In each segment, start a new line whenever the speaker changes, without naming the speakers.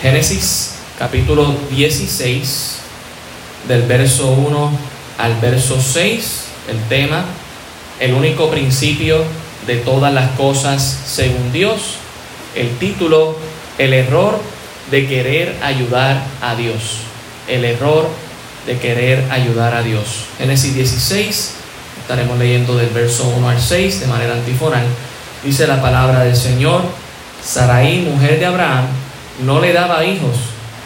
Génesis capítulo 16, del verso 1 al verso 6, el tema, el único principio de todas las cosas según Dios, el título, el error de querer ayudar a Dios, el error de querer ayudar a Dios. Génesis 16, estaremos leyendo del verso 1 al 6 de manera antifonal, dice la palabra del Señor, Saraí, mujer de Abraham, no le daba hijos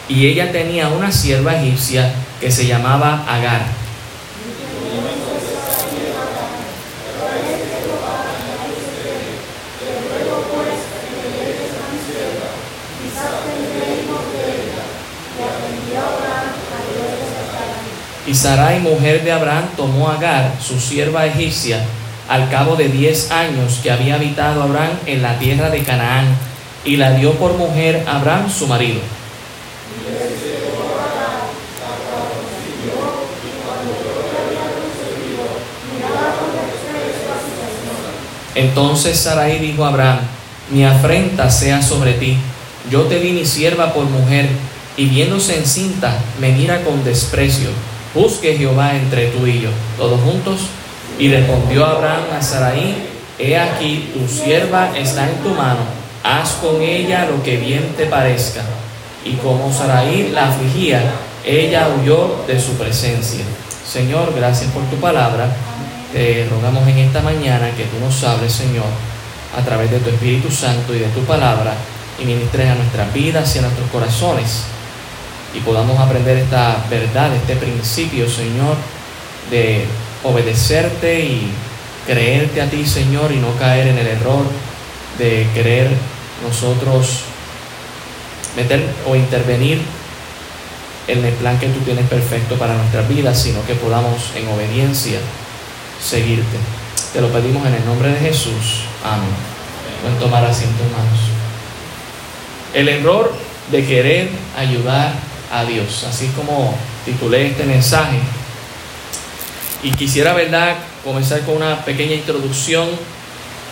y ella tenía una sierva egipcia que se llamaba Agar. Y Sarai, mujer de Abraham, tomó Agar, su sierva egipcia, al cabo de diez años que había habitado Abraham en la tierra de Canaán, y la dio por mujer a Abraham, su marido. Entonces Sarai dijo a Abraham, mi afrenta sea sobre ti, yo te di mi sierva por mujer, y viéndose encinta, me mira con desprecio. Busque Jehová entre tú y yo, todos juntos. Y respondió Abraham a Sarai, he aquí, tu sierva está en tu mano, haz con ella lo que bien te parezca. Y como Sarai la afligía, ella huyó de su presencia. Señor, gracias por tu palabra. Te rogamos en esta mañana que tú nos hables, Señor, a través de tu Espíritu Santo y de tu palabra, y ministres a nuestras vidas y a nuestros corazones, y podamos aprender esta verdad, este principio, Señor, de obedecerte y creerte a ti, Señor, y no caer en el error de querer nosotros meter o intervenir en el plan que tú tienes perfecto para nuestras vidas, sino que podamos en obediencia seguirte. Te lo pedimos en el nombre de Jesús. Amén. Pueden tomar asiento, hermanos. El error de querer ayudar a Dios, así como titulé este mensaje. Y quisiera, ¿verdad?, comenzar con una pequeña introducción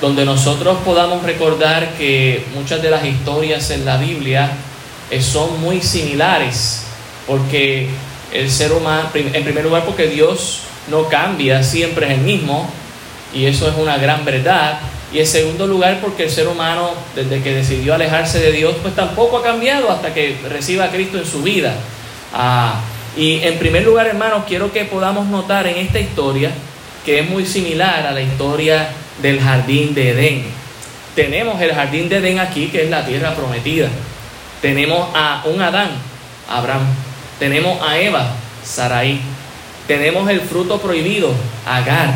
donde nosotros podamos recordar que muchas de las historias en la Biblia eh, son muy similares, porque el ser humano, en primer lugar, porque Dios no cambia, siempre es el mismo, y eso es una gran verdad. Y en segundo lugar, porque el ser humano, desde que decidió alejarse de Dios, pues tampoco ha cambiado hasta que reciba a Cristo en su vida. Ah, y en primer lugar, hermanos, quiero que podamos notar en esta historia que es muy similar a la historia del jardín de Edén. Tenemos el jardín de Edén aquí, que es la tierra prometida. Tenemos a un Adán, Abraham. Tenemos a Eva, Sarai. Tenemos el fruto prohibido, Agar.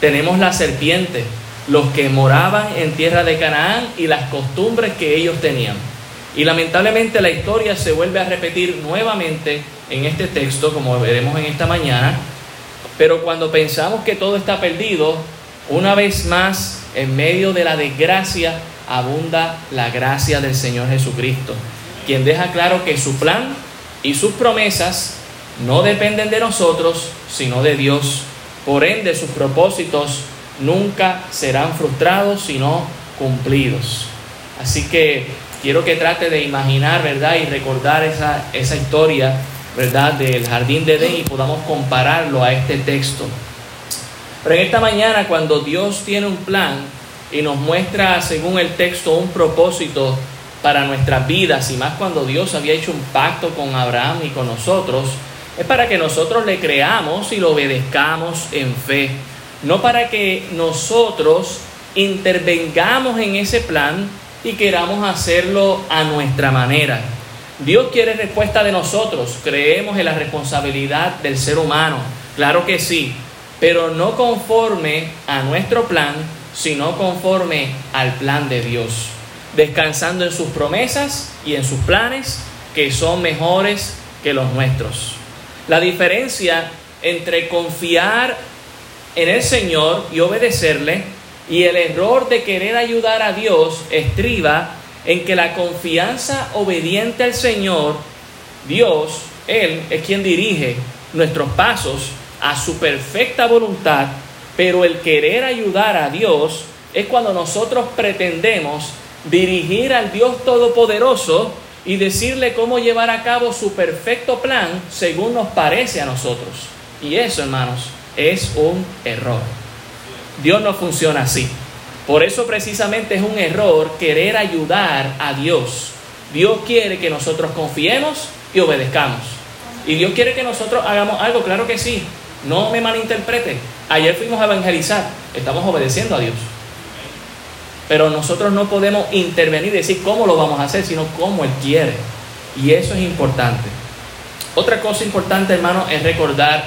Tenemos la serpiente, los que moraban en tierra de Canaán y las costumbres que ellos tenían. Y lamentablemente la historia se vuelve a repetir nuevamente en este texto, como veremos en esta mañana. Pero cuando pensamos que todo está perdido, una vez más, en medio de la desgracia, abunda la gracia del Señor Jesucristo, quien deja claro que su plan y sus promesas no dependen de nosotros, sino de Dios. Por ende, sus propósitos nunca serán frustrados, sino cumplidos. Así que quiero que trate de imaginar, ¿verdad? Y recordar esa, esa historia, ¿verdad? Del jardín de Edén y podamos compararlo a este texto. Pero en esta mañana, cuando Dios tiene un plan y nos muestra, según el texto, un propósito para nuestras vidas, y más cuando Dios había hecho un pacto con Abraham y con nosotros, es para que nosotros le creamos y lo obedezcamos en fe, no para que nosotros intervengamos en ese plan y queramos hacerlo a nuestra manera. Dios quiere respuesta de nosotros, creemos en la responsabilidad del ser humano, claro que sí, pero no conforme a nuestro plan, sino conforme al plan de Dios, descansando en sus promesas y en sus planes que son mejores que los nuestros. La diferencia entre confiar en el Señor y obedecerle y el error de querer ayudar a Dios estriba en que la confianza obediente al Señor, Dios, Él es quien dirige nuestros pasos a su perfecta voluntad, pero el querer ayudar a Dios es cuando nosotros pretendemos dirigir al Dios Todopoderoso y decirle cómo llevar a cabo su perfecto plan según nos parece a nosotros. Y eso, hermanos, es un error. Dios no funciona así. Por eso precisamente es un error querer ayudar a Dios. Dios quiere que nosotros confiemos y obedezcamos. Y Dios quiere que nosotros hagamos algo, claro que sí. No me malinterprete. Ayer fuimos a evangelizar, estamos obedeciendo a Dios. Pero nosotros no podemos intervenir y decir cómo lo vamos a hacer, sino cómo Él quiere. Y eso es importante. Otra cosa importante, hermano, es recordar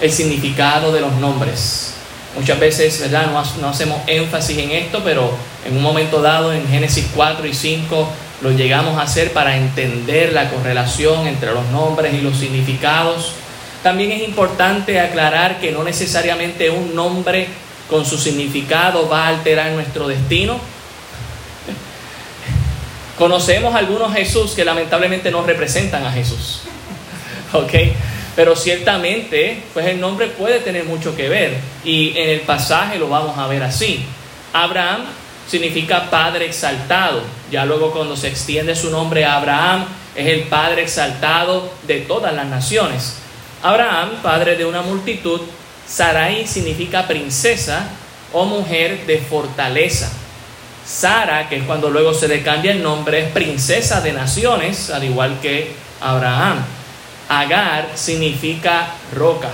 el significado de los nombres. Muchas veces, ¿verdad? No, no, hacemos énfasis en esto, pero en un momento dado, en Génesis 4 y 5, lo llegamos a hacer para entender la correlación entre los nombres y los significados. También es importante aclarar que no necesariamente un nombre con su significado va a alterar nuestro destino. Conocemos algunos Jesús que lamentablemente no representan a Jesús. ¿Ok? Pero ciertamente, pues el nombre puede tener mucho que ver. Y en el pasaje lo vamos a ver así. Abraham significa padre exaltado. Ya luego cuando se extiende su nombre a Abraham, es el padre exaltado de todas las naciones. Abraham, padre de una multitud, Sarai significa princesa o mujer de fortaleza. Sara, que es cuando luego se le cambia el nombre, es princesa de naciones, al igual que Abraham. Agar significa roca.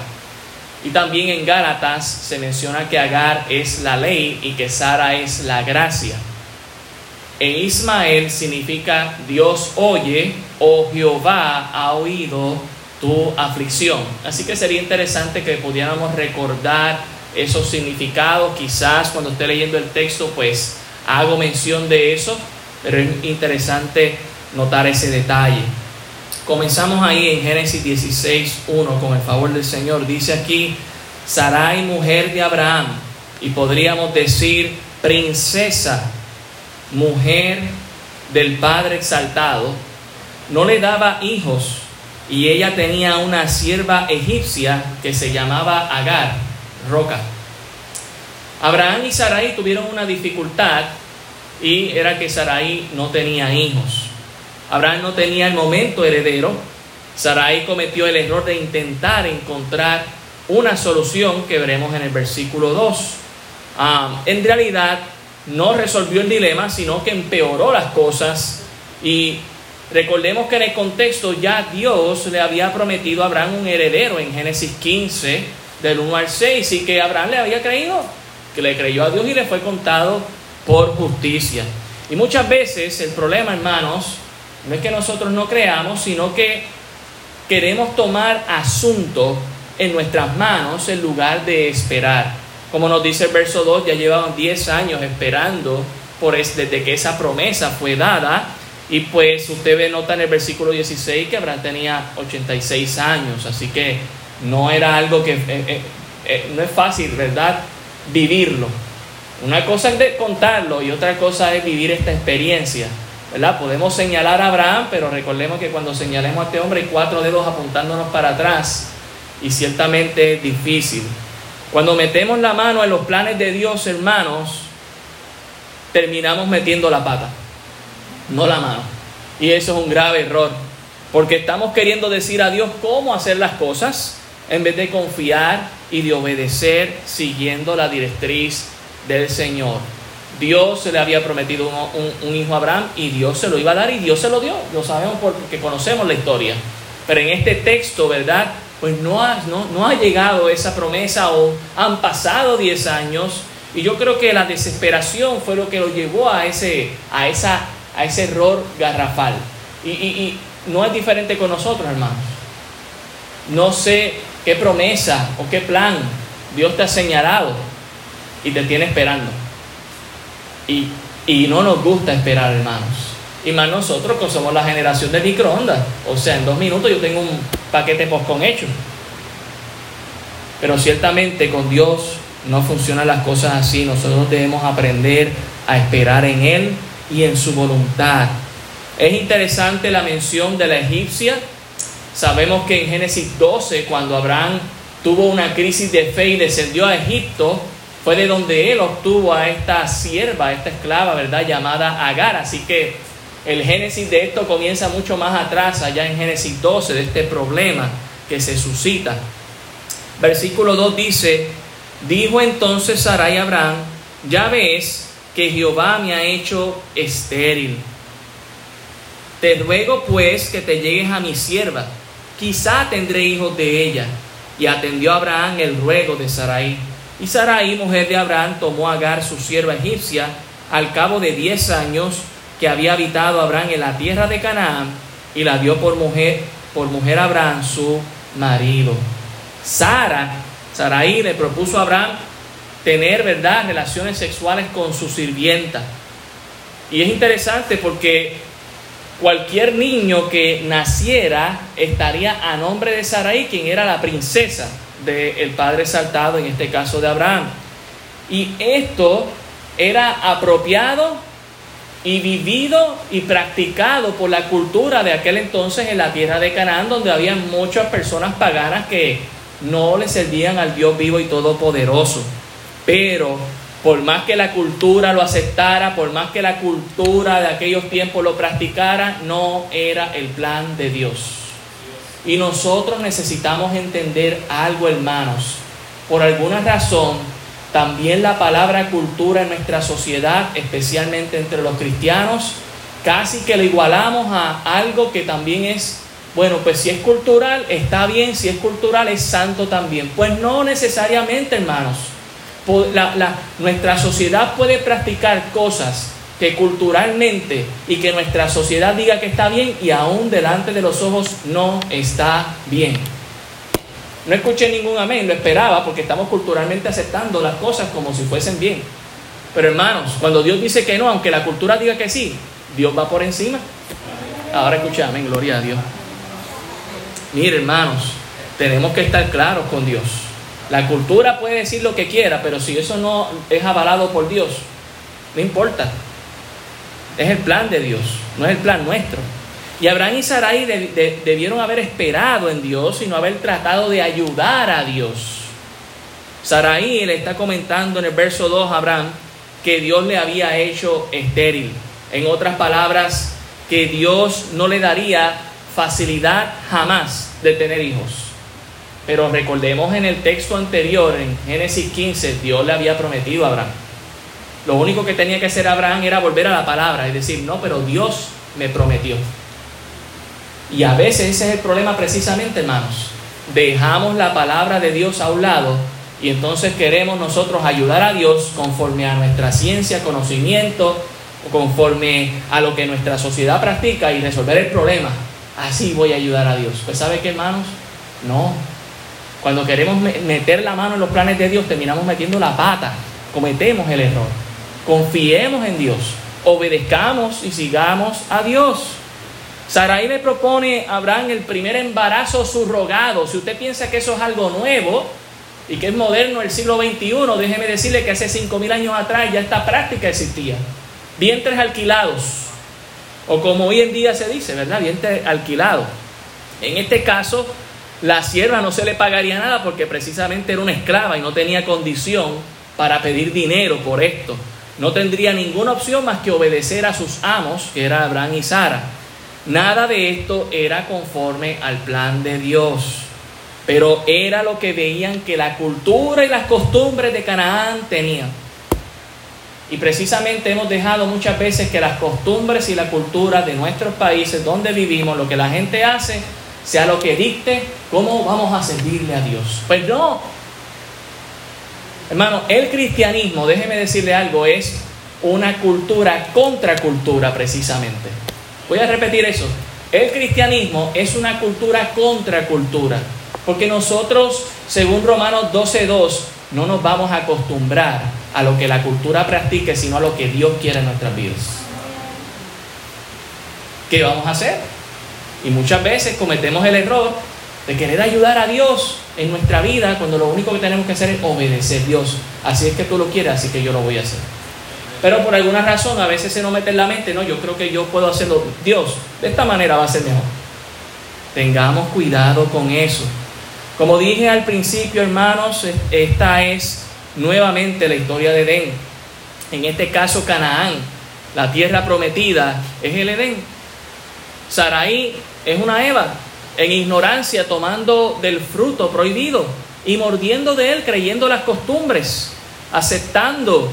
Y también en Gálatas se menciona que Agar es la ley y que Sara es la gracia. En Ismael significa Dios oye o Jehová ha oído tu aflicción. Así que sería interesante que pudiéramos recordar esos significados. Quizás cuando esté leyendo el texto, pues hago mención de eso, pero es interesante notar ese detalle. Comenzamos ahí en Génesis 16, 1, con el favor del Señor. Dice aquí, Sarai, mujer de Abraham, y podríamos decir princesa, mujer del Padre exaltado, no le daba hijos y ella tenía una sierva egipcia que se llamaba Agar, roca. Abraham y Sarai tuvieron una dificultad y era que Sarai no tenía hijos. Abraham no tenía el momento heredero. Sarai cometió el error de intentar encontrar una solución que veremos en el versículo 2. Ah, en realidad no resolvió el dilema, sino que empeoró las cosas y Recordemos que en el contexto ya Dios le había prometido a Abraham un heredero en Génesis 15, del 1 al 6, y que Abraham le había creído, que le creyó a Dios y le fue contado por justicia. Y muchas veces el problema, hermanos, no es que nosotros no creamos, sino que queremos tomar asunto en nuestras manos en lugar de esperar. Como nos dice el verso 2, ya llevaban 10 años esperando por desde que esa promesa fue dada y pues usted ve, nota en el versículo 16 que Abraham tenía 86 años, así que no era algo que, eh, eh, eh, no es fácil, ¿verdad? Vivirlo. Una cosa es de contarlo y otra cosa es vivir esta experiencia, ¿verdad? Podemos señalar a Abraham, pero recordemos que cuando señalemos a este hombre hay cuatro dedos apuntándonos para atrás y ciertamente es difícil. Cuando metemos la mano en los planes de Dios, hermanos, terminamos metiendo la pata no la mano. Y eso es un grave error, porque estamos queriendo decir a Dios cómo hacer las cosas en vez de confiar y de obedecer siguiendo la directriz del Señor. Dios se le había prometido un, hijo a Abraham y Dios se lo iba a dar y Dios se lo dio. Lo sabemos porque conocemos la historia. Pero en este texto, ¿verdad? Pues no ha, no, no ha llegado esa promesa o han pasado 10 años y yo creo que la desesperación fue lo que lo llevó a, ese, a esa a ese error garrafal. Y, no es diferente con nosotros, hermanos. No sé qué promesa o qué plan Dios te ha señalado y te tiene esperando. Y, no nos gusta esperar, hermanos. Y más nosotros que somos la generación de microondas. O sea, en dos minutos yo tengo un paquete con hecho. Pero ciertamente con Dios no funcionan las cosas así. Nosotros debemos aprender a esperar en Él y en su voluntad. Es interesante la mención de la egipcia. Sabemos que en Génesis 12, cuando Abraham tuvo una crisis de fe y descendió a Egipto, fue de donde él obtuvo a esta sierva, a esta esclava, ¿verdad? Llamada Agar. Así que El génesis de esto comienza mucho más atrás, allá en Génesis 12, de este problema que se suscita. Versículo 2 dice, dijo entonces Sarai a Abraham, ya ves que Jehová me ha hecho estéril. Te ruego pues que te llegues a mi sierva, quizá tendré hijos de ella. Y atendió Abraham el ruego de Sarai. Y Sarai, mujer de Abraham, tomó a Agar, su sierva egipcia, al cabo de diez años que había habitado Abraham en la tierra de Canaán, y la dio por mujer, por mujer Abraham, su marido. Sara, Sarai le propuso a Abraham tener, ¿verdad?, relaciones sexuales con su sirvienta. Y es interesante porque cualquier niño que naciera estaría a nombre de Sarai, quien era la princesa del padre saltado, en este caso de Abraham. Y esto era apropiado y vivido y practicado por la cultura de aquel entonces en la tierra de Canaán, donde había muchas personas paganas que no le servían al Dios vivo y todopoderoso. Pero por más que la cultura lo aceptara, por más que la cultura de aquellos tiempos lo practicara, no era el plan de Dios. Y nosotros necesitamos entender algo, hermanos. Por alguna razón, también la palabra cultura en nuestra sociedad, especialmente entre los cristianos, casi que lo igualamos a algo que también es, bueno, pues si es cultural, está bien, si es cultural, es santo también. Pues no necesariamente, hermanos nuestra sociedad puede practicar cosas que culturalmente y que nuestra sociedad diga que está bien y aún delante de los ojos no está bien. No escuché ningún amén, lo esperaba porque estamos culturalmente aceptando las cosas como si fuesen bien. Pero hermanos, cuando Dios dice que no, aunque la cultura diga que sí, Dios va por encima. Ahora escucha, amén, gloria a Dios. Mire hermanos, tenemos que estar claros con Dios. La cultura puede decir lo que quiera, pero si eso no es avalado por Dios, no importa. Es el plan de Dios, no es el plan nuestro. Y Abraham y Sarai debieron haber esperado en Dios y no haber tratado de ayudar a Dios. Sarai le está comentando en el verso 2 a Abraham que Dios le había hecho estéril. En otras palabras, que Dios no le daría facilidad jamás de tener hijos. Pero recordemos en el texto anterior, en Génesis 15, Dios le había prometido a Abraham. Lo único que tenía que hacer Abraham era volver a la palabra y decir, no, pero Dios me prometió. Y a veces ese es el problema precisamente, hermanos. Dejamos la palabra de Dios a un lado y entonces queremos nosotros ayudar a Dios conforme a nuestra ciencia, conocimiento, conforme a lo que nuestra sociedad practica y resolver el problema. Así voy a ayudar a Dios. Pues ¿sabe qué, hermanos? No, cuando queremos meter la mano en los planes de Dios, terminamos metiendo la pata, cometemos el error. Confiemos en Dios, obedezcamos y sigamos a Dios. Sarai le propone a Abraham el primer embarazo subrogado. Si usted piensa que eso es algo nuevo y que es moderno el siglo XXI, déjeme decirle que hace 5.000 años atrás ya esta práctica existía. Vientres alquilados, o como hoy en día se dice, ¿verdad? Vientres alquilados. En este caso, la sierva no se le pagaría nada porque precisamente era una esclava y no tenía condición para pedir dinero por esto. No tendría ninguna opción más que obedecer a sus amos, que era Abraham y Sara. Nada de esto era conforme al plan de Dios, pero era lo que veían que la cultura y las costumbres de Canaán tenían. Y precisamente hemos dejado muchas veces que las costumbres y la cultura de nuestros países donde vivimos, lo que la gente hace, sea lo que dicte, cómo vamos a servirle a Dios. Pues no. Hermano, el cristianismo, déjeme decirle algo, es una cultura contra cultura precisamente. Voy a repetir eso. El cristianismo es una cultura contra cultura. Porque nosotros, según Romanos 12.2, no nos vamos a acostumbrar a lo que la cultura practique, sino a lo que Dios quiere en nuestras vidas. ¿Qué vamos a hacer? Y muchas veces cometemos el error de querer ayudar a Dios en nuestra vida cuando lo único que tenemos que hacer es obedecer a Dios. Así es que tú lo quieres, así que yo lo voy a hacer. Pero por alguna razón a veces se nos mete en la mente, no, yo creo que yo puedo hacerlo. Dios, de esta manera va a ser mejor. Tengamos cuidado con eso. Como dije al principio, hermanos, esta es nuevamente la historia de Edén. En este caso, Canaán La tierra prometida es el Edén. Saraí es una Eva, en ignorancia tomando del fruto prohibido y mordiendo de él, creyendo las costumbres, aceptando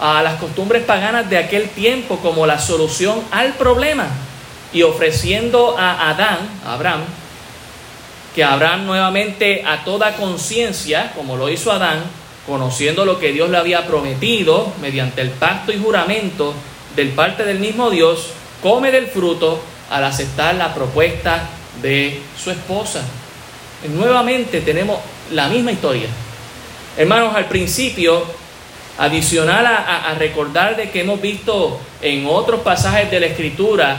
a las costumbres paganas de aquel tiempo como la solución al problema y ofreciendo a Adán, a Abraham, que Abraham nuevamente a toda conciencia, como lo hizo Adán, conociendo lo que Dios le había prometido mediante el pacto y juramento del parte del mismo Dios, come del fruto al aceptar la propuesta de su esposa. Nuevamente tenemos la misma historia. Hermanos, al principio, adicional a, recordar de que hemos visto en otros pasajes de la Escritura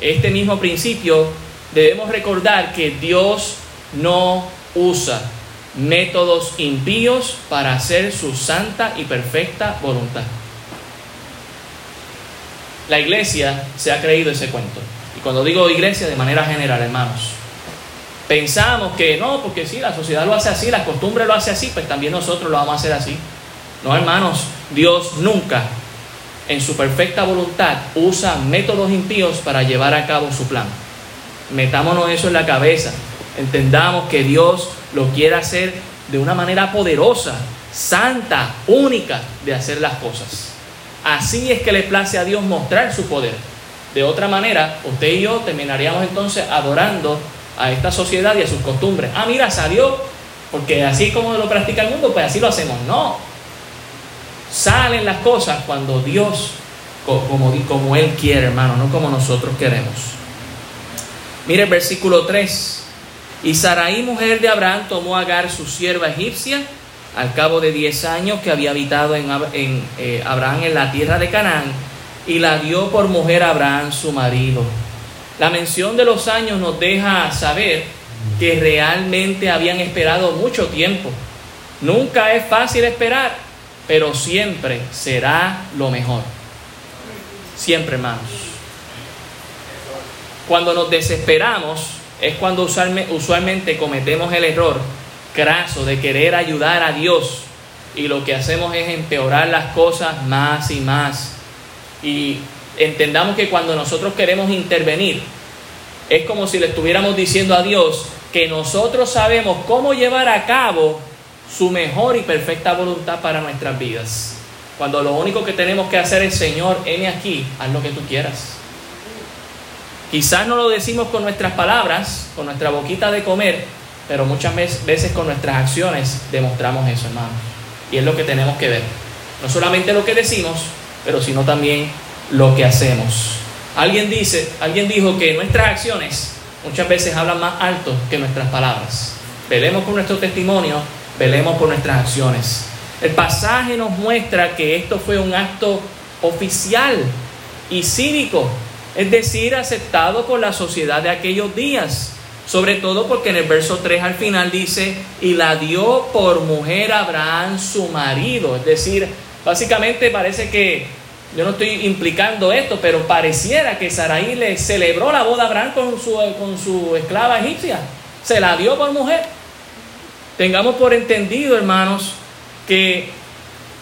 este mismo principio, debemos recordar que Dios no usa métodos impíos para hacer su santa y perfecta voluntad. La iglesia se ha creído ese cuento. Y cuando digo iglesia, de manera general, hermanos, pensamos que no, porque si la sociedad lo hace así, la costumbre lo hace así, pues también nosotros lo vamos a hacer así. No, hermanos, Dios nunca, en su perfecta voluntad, usa métodos impíos para llevar a cabo su plan. Metámonos eso en la cabeza. Entendamos que Dios lo quiere hacer de una manera poderosa, santa, única de hacer las cosas. Así es que le place a Dios mostrar su poder. De otra manera, usted y yo terminaríamos entonces adorando a esta sociedad y a sus costumbres. Ah, mira, salió, porque así como lo practica el mundo, pues así lo hacemos. No. Salen las cosas cuando Dios, como, Él quiere, hermano, no como nosotros queremos. Mire el versículo 3. Y Saraí, mujer de Abraham, tomó a Agar, su sierva egipcia, al cabo de diez años que había habitado en, eh, Abraham en la tierra de Canaán, y la dio por mujer a Abraham, su marido. La mención de los años nos deja saber que realmente habían esperado mucho tiempo. Nunca es fácil esperar, pero siempre será lo mejor. Siempre, hermanos. Cuando nos desesperamos es cuando usualmente cometemos el error craso de querer ayudar a Dios y lo que hacemos es empeorar las cosas más y más. Y entendamos que cuando nosotros queremos intervenir, es como si le estuviéramos diciendo a Dios que nosotros sabemos cómo llevar a cabo su mejor y perfecta voluntad para nuestras vidas. Cuando lo único que tenemos que hacer es, Señor, heme aquí, haz lo que tú quieras. Quizás no lo decimos con nuestras palabras, con nuestra boquita de comer, pero muchas veces con nuestras acciones demostramos eso, hermanos. Y es lo que tenemos que ver. No solamente lo que decimos, pero sino también lo que hacemos. Alguien dice, alguien dijo que nuestras acciones muchas veces hablan más alto que nuestras palabras. Velemos por nuestro testimonio, velemos por nuestras acciones. El pasaje nos muestra que esto fue un acto oficial y cívico, es decir, aceptado por la sociedad de aquellos días. Sobre todo porque en el verso 3 al final dice, y la dio por mujer Abraham su marido. Es decir, básicamente parece que, yo no estoy implicando esto, pero pareciera que Saraí le celebró la boda a Abraham con su, con su esclava egipcia. Se la dio por mujer. Tengamos por entendido, hermanos, que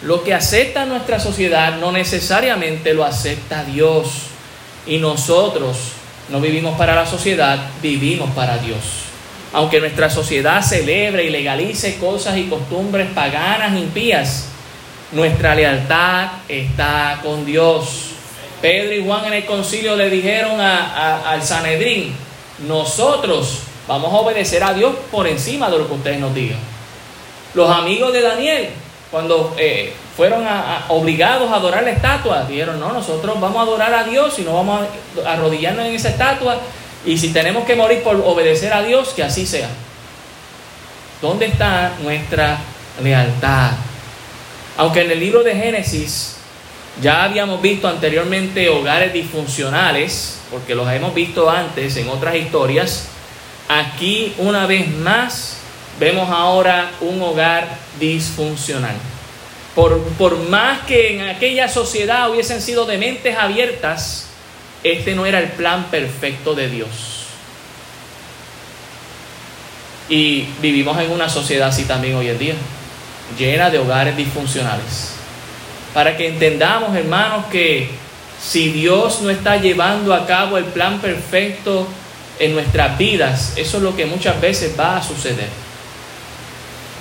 lo que acepta nuestra sociedad no necesariamente lo acepta Dios. Y nosotros no vivimos para la sociedad, vivimos para Dios. Aunque nuestra sociedad celebre y legalice cosas y costumbres paganas, impías, nuestra lealtad está con Dios. Pedro y Juan en el concilio le dijeron al Sanedrín, nosotros vamos a obedecer a Dios por encima de lo que ustedes nos digan. Los amigos de Daniel cuando eh, fueron obligados a adorar la estatua, dijeron, no, nosotros vamos a adorar a Dios y no vamos a arrodillarnos en esa estatua y si tenemos que morir por obedecer a Dios, que así sea. ¿Dónde está nuestra lealtad? Aunque en el libro de Génesis ya habíamos visto anteriormente hogares disfuncionales, porque los hemos visto antes en otras historias, aquí una vez más vemos ahora un hogar disfuncional. Por, por, más que en aquella sociedad hubiesen sido de mentes abiertas, este no era el plan perfecto de Dios. Y vivimos en una sociedad así también hoy en día, llena de hogares disfuncionales. Para que entendamos, hermanos, que si Dios no está llevando a cabo el plan perfecto en nuestras vidas, eso es lo que muchas veces va a suceder.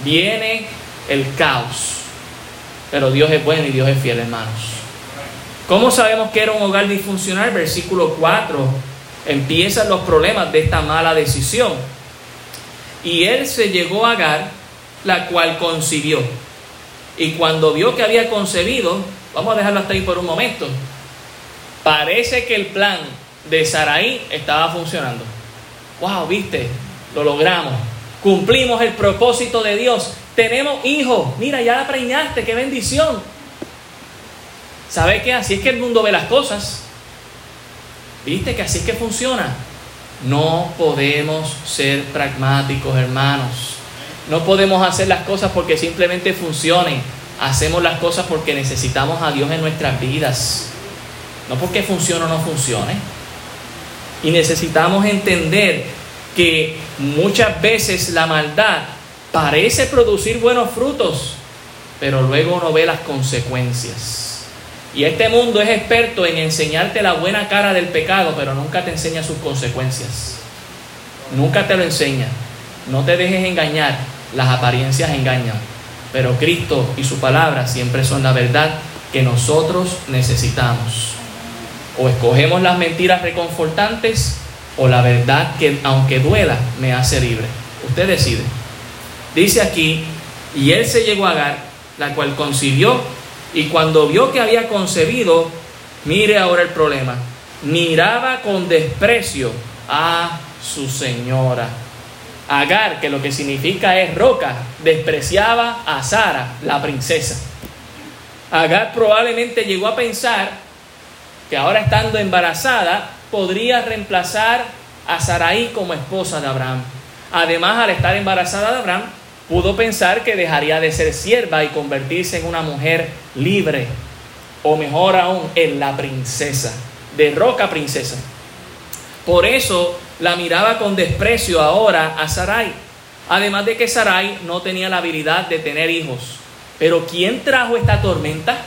Viene el caos, pero Dios es bueno y Dios es fiel, hermanos. ¿Cómo sabemos que era un hogar disfuncional? Versículo 4 empiezan los problemas de esta mala decisión. Y él se llegó a Agar, la cual concibió. Y cuando vio que había concebido, vamos a dejarlo hasta ahí por un momento, parece que el plan de Saraí estaba funcionando. ¡Wow! ¿Viste? Lo logramos. Cumplimos el propósito de Dios. Tenemos hijos. Mira, ya la preñaste. ¡Qué bendición! ¿Sabe qué? Así es que el mundo ve las cosas. ¿Viste que así es que funciona? No podemos ser pragmáticos, hermanos. No podemos hacer las cosas porque simplemente funcionen. Hacemos las cosas porque necesitamos a Dios en nuestras vidas. No porque funcione o no funcione. Y necesitamos entender que muchas veces la maldad parece producir buenos frutos, pero luego uno ve las consecuencias. Y este mundo es experto en enseñarte la buena cara del pecado, pero nunca te enseña sus consecuencias. Nunca te lo enseña. No te dejes engañar. Las apariencias engañan. Pero Cristo y su palabra siempre son la verdad que nosotros necesitamos. O escogemos las mentiras reconfortantes o la verdad que aunque duela me hace libre. Usted decide. Dice aquí, y él se llegó a Agar, la cual concibió, y cuando vio que había concebido, mire ahora el problema, miraba con desprecio a su señora. Agar, que lo que significa es roca, despreciaba a Sara, la princesa. Agar probablemente llegó a pensar que ahora estando embarazada podría reemplazar a Sarai como esposa de Abraham. Además, al estar embarazada de Abraham, pudo pensar que dejaría de ser sierva y convertirse en una mujer libre, o mejor aún, en la princesa, de roca princesa. Por eso la miraba con desprecio ahora a Sarai. Además de que Sarai no tenía la habilidad de tener hijos. Pero ¿quién trajo esta tormenta?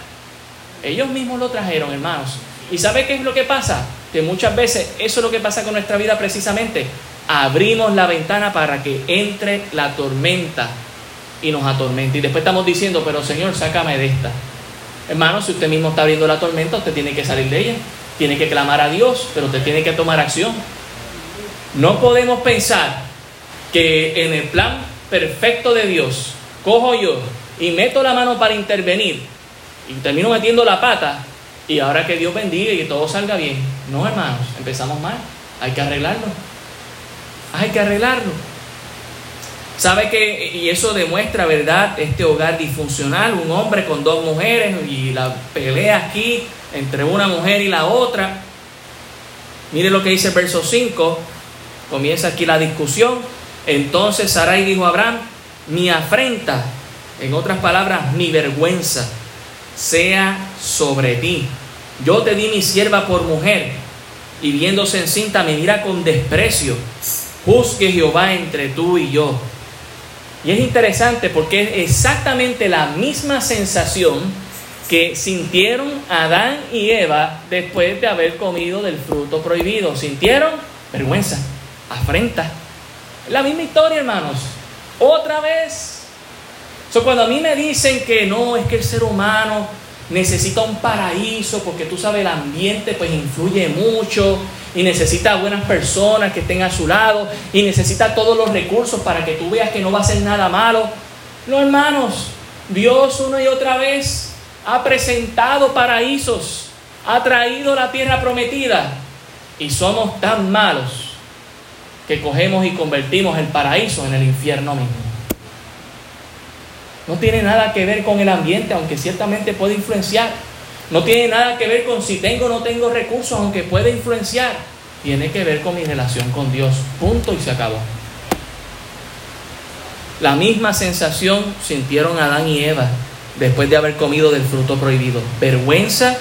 Ellos mismos lo trajeron, hermanos. ¿Y sabe qué es lo que pasa? Que muchas veces eso es lo que pasa con nuestra vida precisamente. Abrimos la ventana para que entre la tormenta y nos atormente. Y después estamos diciendo, pero Señor, sácame de esta. Hermano, si usted mismo está abriendo la tormenta, usted tiene que salir de ella. Tiene que clamar a Dios, pero usted tiene que tomar acción. No podemos pensar que en el plan perfecto de Dios, cojo yo y meto la mano para intervenir y termino metiendo la pata y ahora que Dios bendiga y que todo salga bien. No, hermanos, empezamos mal. Hay que arreglarlo. Hay que arreglarlo. ¿Sabe que Y eso demuestra, ¿verdad? Este hogar disfuncional, un hombre con dos mujeres y la pelea aquí entre una mujer y la otra. Mire lo que dice el verso 5. Comienza aquí la discusión. Entonces Sarai dijo a Abraham, mi afrenta, en otras palabras, mi vergüenza sea sobre ti. Yo te di mi sierva por mujer, y viéndose encinta me mira con desprecio. Juzgue Jehová entre tú y yo. Y es interesante porque es exactamente la misma sensación que sintieron Adán y Eva después de haber comido del fruto prohibido. Sintieron vergüenza, afrenta. la misma historia, hermanos. Otra vez cuando a mí me dicen que no, es que el ser humano necesita un paraíso porque tú sabes el ambiente pues influye mucho y necesita buenas personas que estén a su lado y necesita todos los recursos para que tú veas que no va a ser nada malo. No, hermanos, Dios una y otra vez ha presentado paraísos, ha traído la tierra prometida y somos tan malos que cogemos y convertimos el paraíso en el infierno mismo. No tiene nada que ver con el ambiente, aunque ciertamente puede influenciar. No tiene nada que ver con si tengo o no tengo recursos, aunque puede influenciar. Tiene que ver con mi relación con Dios. Punto y se acabó. La misma sensación sintieron Adán y Eva después de haber comido del fruto prohibido. Vergüenza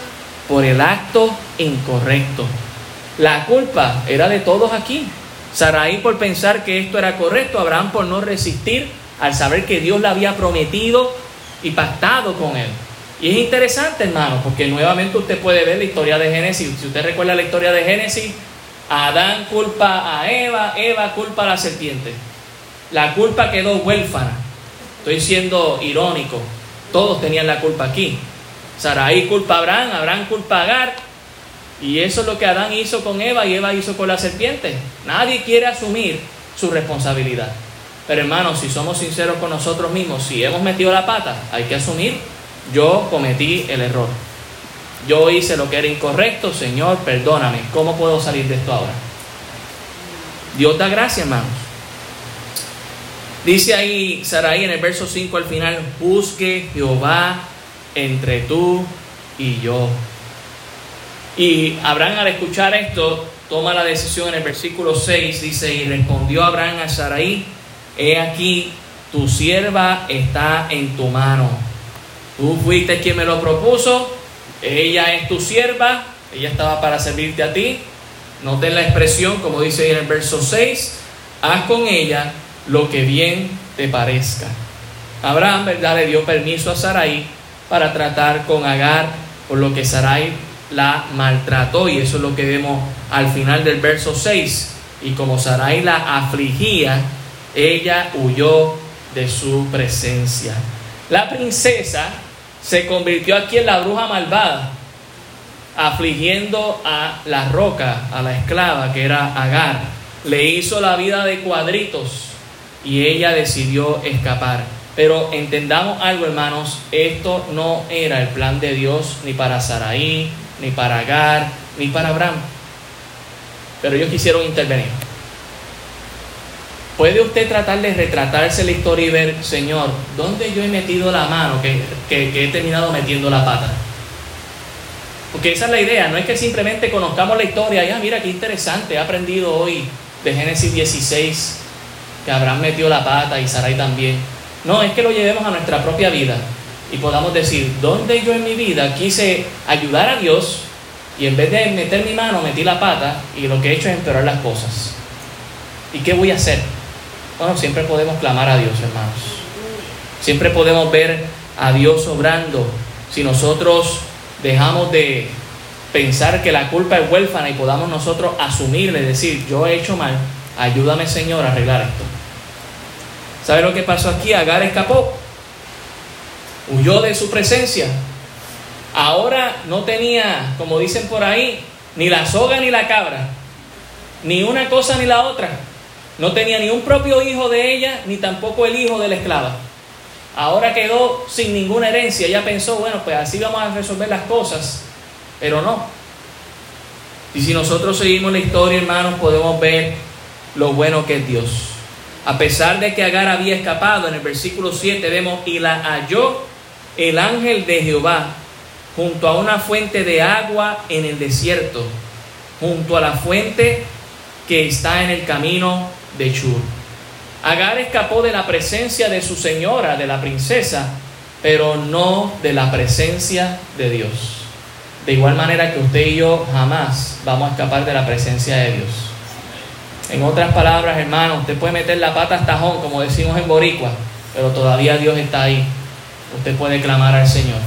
por el acto incorrecto. La culpa era de todos aquí. Saraí por pensar que esto era correcto, Abraham por no resistir al saber que Dios le había prometido y pactado con él. Y es interesante, hermano, porque nuevamente usted puede ver la historia de Génesis. Si usted recuerda la historia de Génesis, Adán culpa a Eva, Eva culpa a la serpiente. La culpa quedó huérfana. Estoy siendo irónico. Todos tenían la culpa aquí. Saraí culpa a Abraham, Abraham culpa a Agar. Y eso es lo que Adán hizo con Eva y Eva hizo con la serpiente. Nadie quiere asumir su responsabilidad. Pero hermanos, si somos sinceros con nosotros mismos, si hemos metido la pata, hay que asumir, yo cometí el error. Yo hice lo que era incorrecto, Señor, perdóname. ¿Cómo puedo salir de esto ahora? Dios da gracia, hermanos. Dice ahí Saraí en el verso 5 al final, busque Jehová entre tú y yo. Y Abraham al escuchar esto, toma la decisión en el versículo 6, dice, y respondió Abraham a Saraí, he aquí, tu sierva está en tu mano. Tú fuiste quien me lo propuso, ella es tu sierva, ella estaba para servirte a ti. Noten la expresión, como dice en el verso 6, haz con ella lo que bien te parezca. Abraham, ¿verdad?, le dio permiso a Sarai para tratar con Agar, por lo que Sarai la maltrató, y eso es lo que vemos al final del verso 6. Y como Sarai la afligía, ella huyó de su presencia. La princesa se convirtió aquí en la bruja malvada, afligiendo a la roca, a la esclava que era Agar. Le hizo la vida de cuadritos y ella decidió escapar. Pero entendamos algo, hermanos, esto no era el plan de Dios ni para Saraí, ni para Agar, ni para Abraham. Pero ellos quisieron intervenir. ¿Puede usted tratar de retratarse la historia y ver, Señor, dónde yo he metido la mano que, he terminado metiendo la pata? Porque esa es la idea, no es que simplemente conozcamos la historia y, ah, mira qué interesante, he aprendido hoy de Génesis 16 que Abraham metió la pata y Sarai también. No, es que lo llevemos a nuestra propia vida y podamos decir, ¿dónde yo en mi vida quise ayudar a Dios y en vez de meter mi mano metí la pata y lo que he hecho es empeorar las cosas? ¿Y qué voy a hacer? Bueno, siempre podemos clamar a Dios, hermanos. Siempre podemos ver a Dios obrando si nosotros dejamos de pensar que la culpa es huérfana y podamos nosotros asumirle, decir, yo he hecho mal, ayúdame Señor a arreglar esto. ¿Sabe lo que pasó aquí? Agar escapó, huyó de su presencia. Ahora no tenía, como dicen por ahí, ni la soga ni la cabra, ni una cosa ni la otra. No tenía ni un propio hijo de ella, ni tampoco el hijo de la esclava. Ahora quedó sin ninguna herencia. Ella pensó, bueno, pues así vamos a resolver las cosas. Pero no. Y si nosotros seguimos la historia, hermanos, podemos ver lo bueno que es Dios. A pesar de que Agar había escapado, en el versículo 7 vemos, y la halló el ángel de Jehová junto a una fuente de agua en el desierto, junto a la fuente que está en el camino de Chur. Agar escapó de la presencia de su señora, de la princesa, pero no de la presencia de Dios. De igual manera que usted y yo jamás vamos a escapar de la presencia de Dios. En otras palabras, hermano, usted puede meter la pata hasta tajón, como decimos en Boricua, pero todavía Dios está ahí. Usted puede clamar al Señor.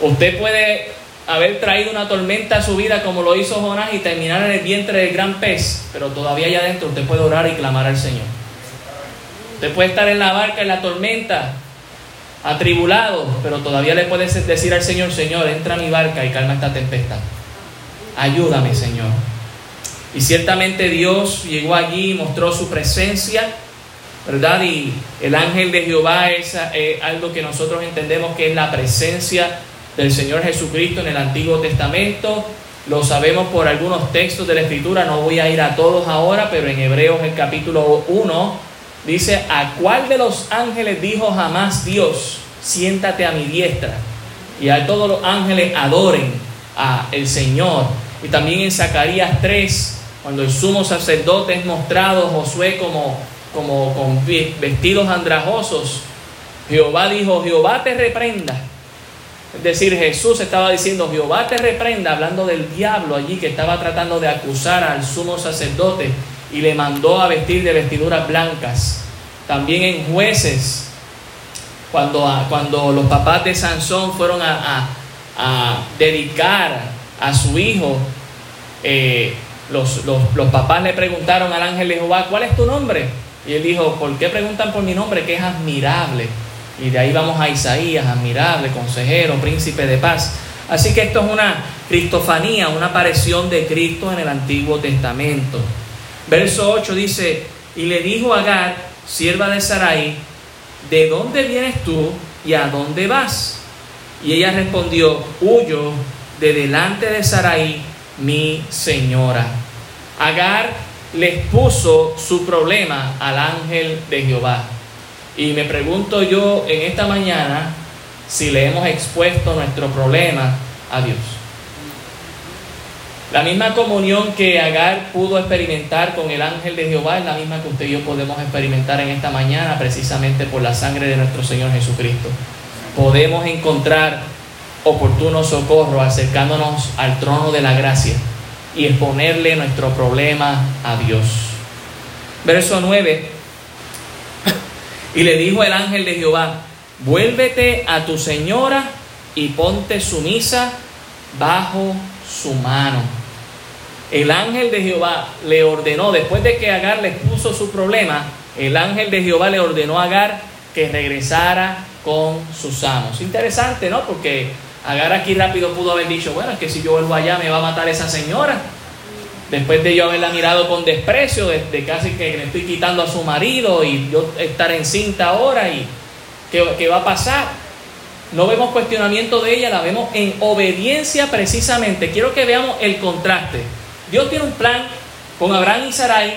Usted puede haber traído una tormenta a su vida como lo hizo Jonás y terminar en el vientre del gran pez, pero todavía allá adentro usted puede orar y clamar al Señor. Usted puede estar en la barca, en la tormenta, atribulado, pero todavía le puede decir al Señor, Señor, entra a mi barca y calma esta tempestad. Ayúdame, Señor. Y ciertamente Dios llegó allí y mostró su presencia, ¿verdad? Y el ángel de Jehová es eh, algo que nosotros entendemos que es la presencia del Señor Jesucristo en el Antiguo Testamento. Lo sabemos por algunos textos de la Escritura, no voy a ir a todos ahora, pero en Hebreos el capítulo 1 dice, ¿a cuál de los ángeles dijo jamás Dios, siéntate a mi diestra? Y a todos los ángeles adoren a el Señor. Y también en Zacarías 3, cuando el sumo sacerdote es mostrado Josué como, como con vestidos andrajosos, Jehová dijo, Jehová te reprenda es decir, Jesús estaba diciendo, Jehová te reprenda, hablando del diablo allí que estaba tratando de acusar al sumo sacerdote y le mandó a vestir de vestiduras blancas. También en jueces, cuando, cuando los papás de Sansón fueron a, dedicar a su hijo, eh, los, los, papás le preguntaron al ángel de Jehová, ¿cuál es tu nombre? Y él dijo, ¿por qué preguntan por mi nombre? Que es admirable. Y de ahí vamos a Isaías, admirable, consejero, príncipe de paz. Así que esto es una cristofanía, una aparición de Cristo en el Antiguo Testamento. Verso 8 dice, y le dijo a Agar, sierva de Sarai, ¿de dónde vienes tú y a dónde vas? Y ella respondió, huyo de delante de Sarai, mi señora. Agar les puso su problema al ángel de Jehová. Y me pregunto yo en esta mañana si le hemos expuesto nuestro problema a Dios. La misma comunión que Agar pudo experimentar con el ángel de Jehová es la misma que usted y yo podemos experimentar en esta mañana precisamente por la sangre de nuestro Señor Jesucristo. Podemos encontrar oportuno socorro acercándonos al trono de la gracia y exponerle nuestro problema a Dios. Verso 9. Y le dijo el ángel de Jehová, vuélvete a tu señora y ponte sumisa bajo su mano. El ángel de Jehová le ordenó, después de que Agar le puso su problema, el ángel de Jehová le ordenó a Agar que regresara con sus amos. Interesante, ¿no? Porque Agar aquí rápido pudo haber dicho, bueno, es que si yo vuelvo allá me va a matar esa señora. Después de yo haberla mirado con desprecio, de, casi que le estoy quitando a su marido y yo estar encinta ahora y ¿qué, qué va a pasar? No vemos cuestionamiento de ella, la vemos en obediencia precisamente. Quiero que veamos el contraste. Dios tiene un plan con Abraham y Sarai.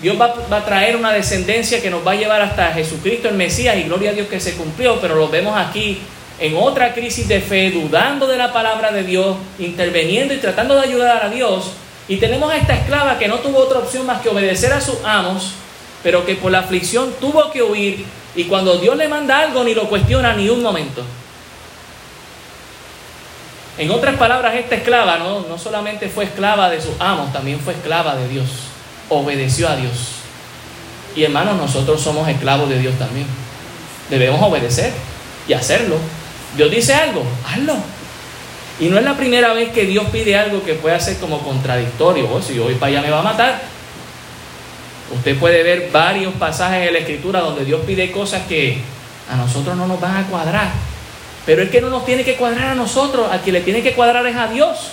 Dios va, va, a traer una descendencia que nos va a llevar hasta Jesucristo el Mesías y gloria a Dios que se cumplió, pero lo vemos aquí en otra crisis de fe, dudando de la palabra de Dios, interviniendo y tratando de ayudar a Dios. Y tenemos a esta esclava que no tuvo otra opción más que obedecer a sus amos, pero que por la aflicción tuvo que huir y cuando Dios le manda algo ni lo cuestiona ni un momento. En otras palabras, esta esclava no, no solamente fue esclava de sus amos, también fue esclava de Dios. Obedeció a Dios. Y hermanos, nosotros somos esclavos de Dios también. Debemos obedecer y hacerlo. Dios dice algo, hazlo. Y no es la primera vez que Dios pide algo que pueda ser como contradictorio. Oh, si yo para allá me va a matar. Usted puede ver varios pasajes en la Escritura donde Dios pide cosas que a nosotros no nos van a cuadrar. Pero es que no nos tiene que cuadrar a nosotros, a quien le tiene que cuadrar es a Dios.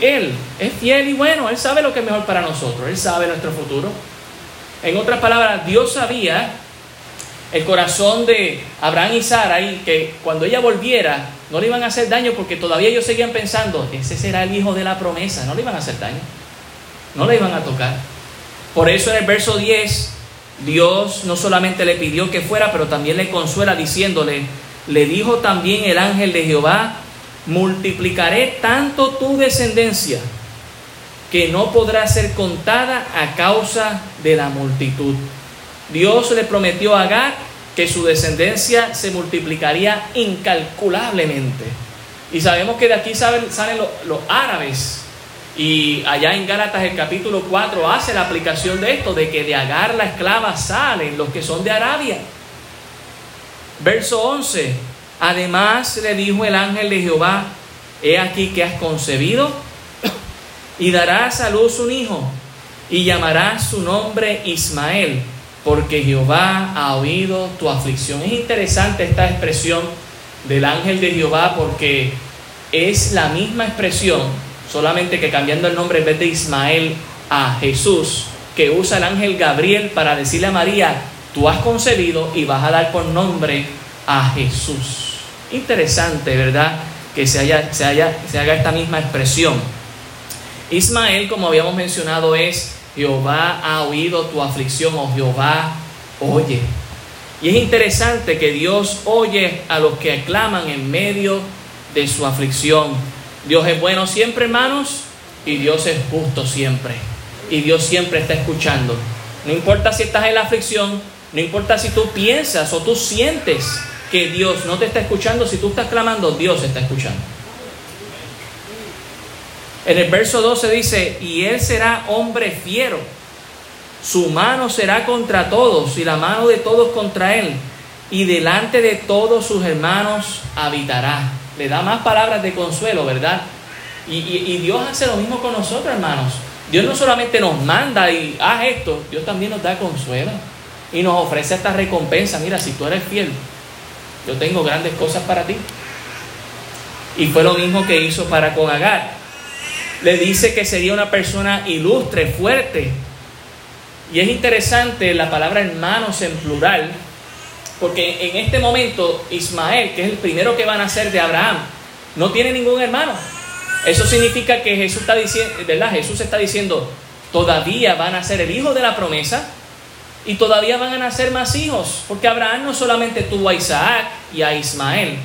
Él es fiel y bueno, Él sabe lo que es mejor para nosotros, Él sabe nuestro futuro. En otras palabras, Dios sabía el corazón de Abraham y Sara y que cuando ella volviera no le iban a hacer daño porque todavía ellos seguían pensando, ese será el hijo de la promesa, no le iban a hacer daño, no le iban a tocar. Por eso en el verso 10, Dios no solamente le pidió que fuera, pero también le consuela diciéndole, le dijo también el ángel de Jehová, multiplicaré tanto tu descendencia que no podrá ser contada a causa de la multitud. Dios le prometió a Agar que su descendencia se multiplicaría incalculablemente. Y sabemos que de aquí salen, los, árabes. Y allá en Gálatas el capítulo 4 hace la aplicación de esto, de que de Agar la esclava salen los que son de Arabia. Verso 11. Además le dijo el ángel de Jehová, he aquí que has concebido y darás a luz un hijo y llamarás su nombre Ismael, porque Jehová ha oído tu aflicción. Es interesante esta expresión del ángel de Jehová porque es la misma expresión, solamente que cambiando el nombre en vez de Ismael a Jesús, que usa el ángel Gabriel para decirle a María, tú has concebido y vas a dar por nombre a Jesús. Interesante, ¿verdad? Que se, haya, se, haya, se haga esta misma expresión. Ismael, como habíamos mencionado, es Jehová ha oído tu aflicción o Jehová oye. Y es interesante que Dios oye a los que aclaman en medio de su aflicción. Dios es bueno siempre, hermanos, y Dios es justo siempre. Y Dios siempre está escuchando. No importa si estás en la aflicción, no importa si tú piensas o tú sientes que Dios no te está escuchando, si tú estás clamando, Dios está escuchando. En el verso 12 dice, y él será hombre fiero, su mano será contra todos y la mano de todos contra él, y delante de todos sus hermanos habitará. Le da más palabras de consuelo, ¿verdad? Y, Dios hace lo mismo con nosotros, hermanos. Dios no solamente nos manda y haz esto, Dios también nos da consuelo y nos ofrece esta recompensa. Mira, si tú eres fiel, yo tengo grandes cosas para ti. Y fue lo mismo que hizo para con Agar. Le dice que sería una persona ilustre, fuerte. Y es interesante la palabra hermanos en plural, porque en este momento Ismael, que es el primero que van a ser de Abraham, no tiene ningún hermano. Eso significa que Jesús está diciendo, ¿verdad? Jesús está diciendo, todavía van a ser el hijo de la promesa y todavía van a nacer más hijos, porque Abraham no solamente tuvo a Isaac y a Ismael,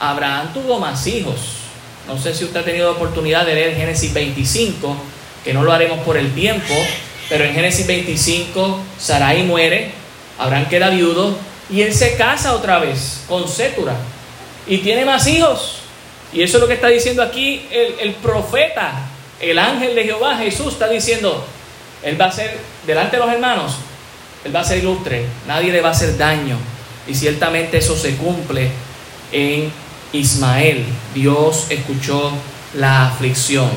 Abraham tuvo más hijos. No sé si usted ha tenido oportunidad de leer Génesis 25, que no lo haremos por el tiempo, pero en Génesis 25 Sarai muere, Abraham queda viudo y él se casa otra vez con Sétura y tiene más hijos. Y eso es lo que está diciendo aquí el, el profeta, el ángel de Jehová, Jesús, está diciendo, él va a ser, delante de los hermanos, él va a ser ilustre, nadie le va a hacer daño. Y ciertamente eso se cumple en Ismael. Dios escuchó la aflicción.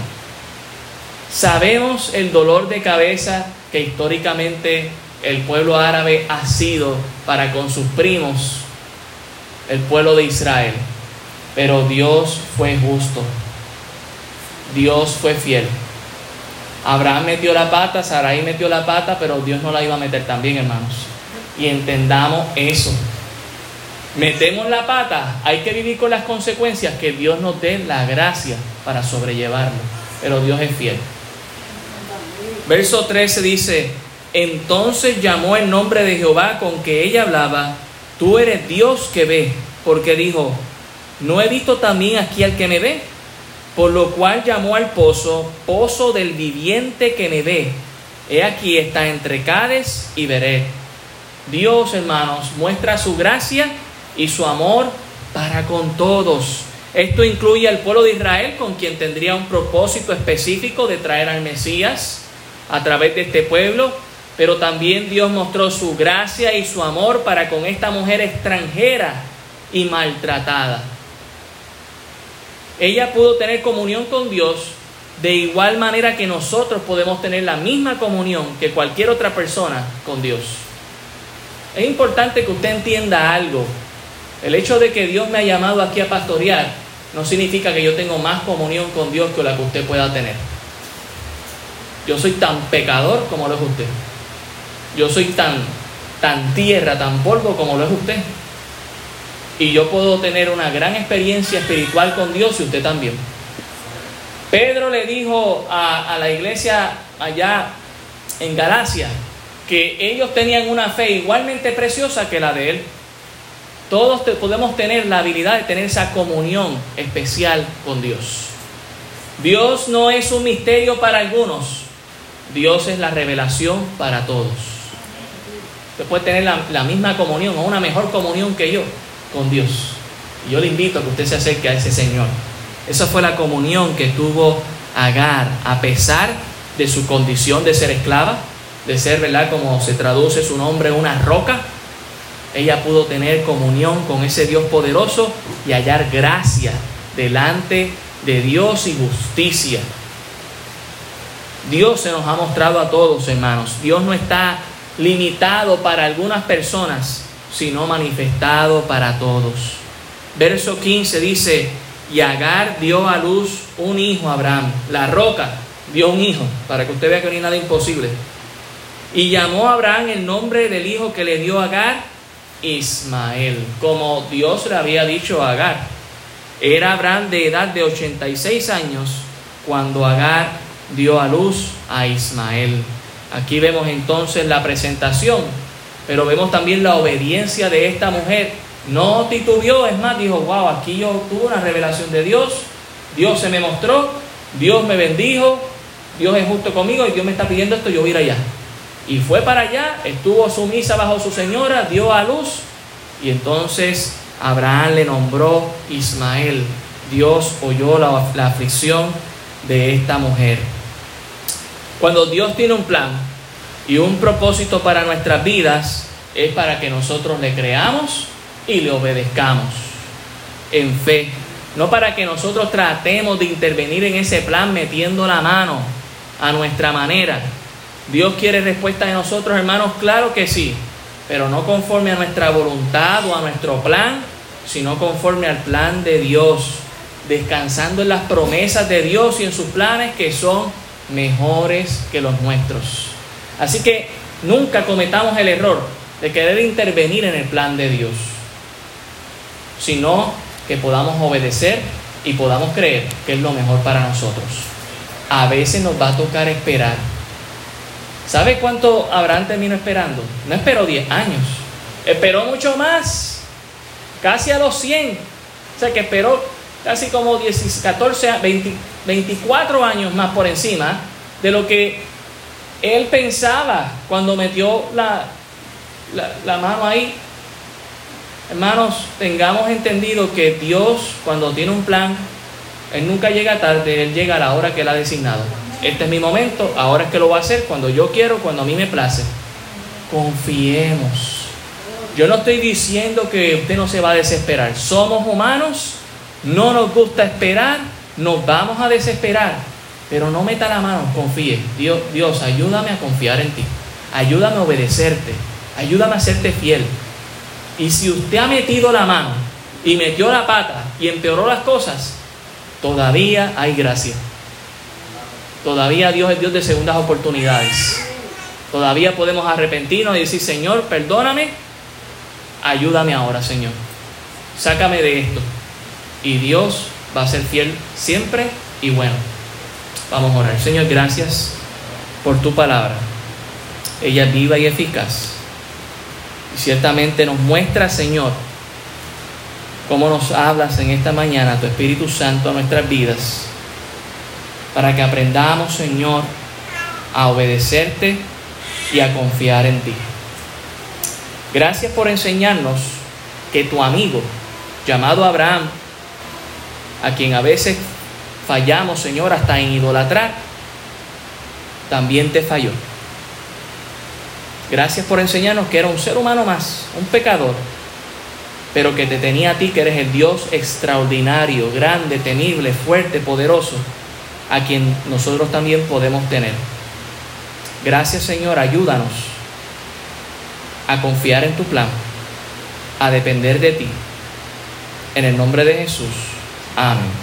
Sabemos el dolor de cabeza que históricamente el pueblo árabe ha sido para con sus primos, el pueblo de Israel. Pero Dios fue justo. Dios fue fiel. Abraham metió la pata, Sarai metió la pata, pero Dios no la iba a meter también, hermanos. Y entendamos eso. Metemos la pata, hay que vivir con las consecuencias, que Dios nos dé la gracia para sobrellevarlo. Pero Dios es fiel. Verso 13 dice, entonces llamó el nombre de Jehová con que ella hablaba, tú eres Dios que ve, porque dijo, ¿no he visto también aquí al que me ve? Por lo cual llamó al pozo, pozo del viviente que me ve. He aquí está entre Cades y Veré. Dios, hermanos, muestra su gracia y su amor para con todos. Esto incluye al pueblo de Israel, con quien tendría un propósito específico de traer al Mesías a través de este pueblo, pero también Dios mostró su gracia y su amor para con esta mujer extranjera y maltratada ella pudo tener comunión con Dios de igual manera que nosotros podemos tener la misma comunión que cualquier otra persona con Dios. Es importante que usted entienda algo. El hecho de que Dios me ha llamado aquí a pastorear no significa que yo tengo más comunión con Dios que la que usted pueda tener. Yo soy tan pecador como lo es usted. Yo soy tan, tan tierra, tan polvo como lo es usted y yo puedo tener una gran experiencia espiritual con Dios y usted también. Pedro le dijo a, la iglesia allá en Galacia que ellos tenían una fe igualmente preciosa que la de él. Todos podemos tener la habilidad de tener esa comunión especial con Dios. Dios no es un misterio para algunos, Dios es la revelación para todos. Usted puede tener la, la misma comunión o una mejor comunión que yo, con Dios. Y yo le invito a que usted se acerque a ese Señor. Esa fue la comunión que tuvo Agar, a pesar de su condición de ser esclava, de ser, ¿verdad? Como se traduce su nombre, una roca. Ella pudo tener comunión con ese Dios poderoso y hallar gracia delante de Dios y justicia. Dios se nos ha mostrado a todos, hermanos. Dios no está limitado para algunas personas sino manifestado para todos. Verso 15 dice, y Agar dio a luz un hijo a Abraham. La roca dio un hijo, para que usted vea que no hay nada imposible. Y llamó a Abraham el nombre del hijo que le dio Agar, Ismael, como Dios le había dicho a Agar. Era Abraham de edad de 86 años cuando Agar dio a luz a Ismael. Aquí vemos entonces la presentación pero vemos también la obediencia de esta mujer. No titubeó, es más, dijo, wow, aquí yo tuve una revelación de Dios, Dios se me mostró, Dios me bendijo, Dios es justo conmigo y Dios me está pidiendo esto, yo voy a ir allá. Y fue para allá, estuvo sumisa bajo su señora, dio a luz y entonces Abraham le nombró Ismael. Dios oyó la, la aflicción de esta mujer. Cuando Dios tiene un plan, y un propósito para nuestras vidas es para que nosotros le creamos y le obedezcamos en fe. No para que nosotros tratemos de intervenir en ese plan metiendo la mano a nuestra manera. Dios quiere respuesta de nosotros, hermanos, claro que sí, pero no conforme a nuestra voluntad o a nuestro plan, sino conforme al plan de Dios, descansando en las promesas de Dios y en sus planes que son mejores que los nuestros. Así que nunca cometamos el error de querer intervenir en el plan de Dios, sino que podamos obedecer y podamos creer que es lo mejor para nosotros. A veces nos va a tocar esperar. ¿Sabe cuánto Abraham terminó esperando? No esperó 10 años, esperó mucho más, casi a los 100. O sea que esperó casi como 10, 14, 20, 24 años más por encima de lo que él pensaba cuando metió la, la, mano ahí. Hermanos, tengamos entendido que Dios cuando tiene un plan, Él nunca llega tarde, Él llega a la hora que Él ha designado. Este es mi momento, ahora es que lo va a hacer cuando yo quiero, cuando a mí me place. Confiemos. Yo no estoy diciendo que usted no se va a desesperar. Somos humanos, no nos gusta esperar, nos vamos a desesperar, pero no meta la mano, confíe. Dios, Dios, ayúdame a confiar en ti. Ayúdame a obedecerte. Ayúdame a serte fiel. Y si usted ha metido la mano y metió la pata y empeoró las cosas, todavía hay gracia. Todavía Dios es Dios de segundas oportunidades. Todavía podemos arrepentirnos y decir, Señor, perdóname, ayúdame ahora, Señor. Sácame de esto. Y Dios va a ser fiel siempre y bueno. Vamos a orar. Señor, gracias por tu palabra. Ella es viva y eficaz. Y ciertamente nos muestra, Señor, cómo nos hablas en esta mañana, tu Espíritu Santo, a nuestras vidas, para que aprendamos, Señor, a obedecerte y a confiar en ti. Gracias por enseñarnos que tu amigo, llamado Abraham, a quien a veces fallamos, Señor, hasta en idolatrar, también te falló. Gracias por enseñarnos que era un ser humano más, un pecador, pero que te tenía a ti, que eres el Dios extraordinario, grande, temible, fuerte, poderoso, a quien nosotros también podemos tener. Gracias Señor, ayúdanos a confiar en tu plan, a depender de ti. En el nombre de Jesús. Amén.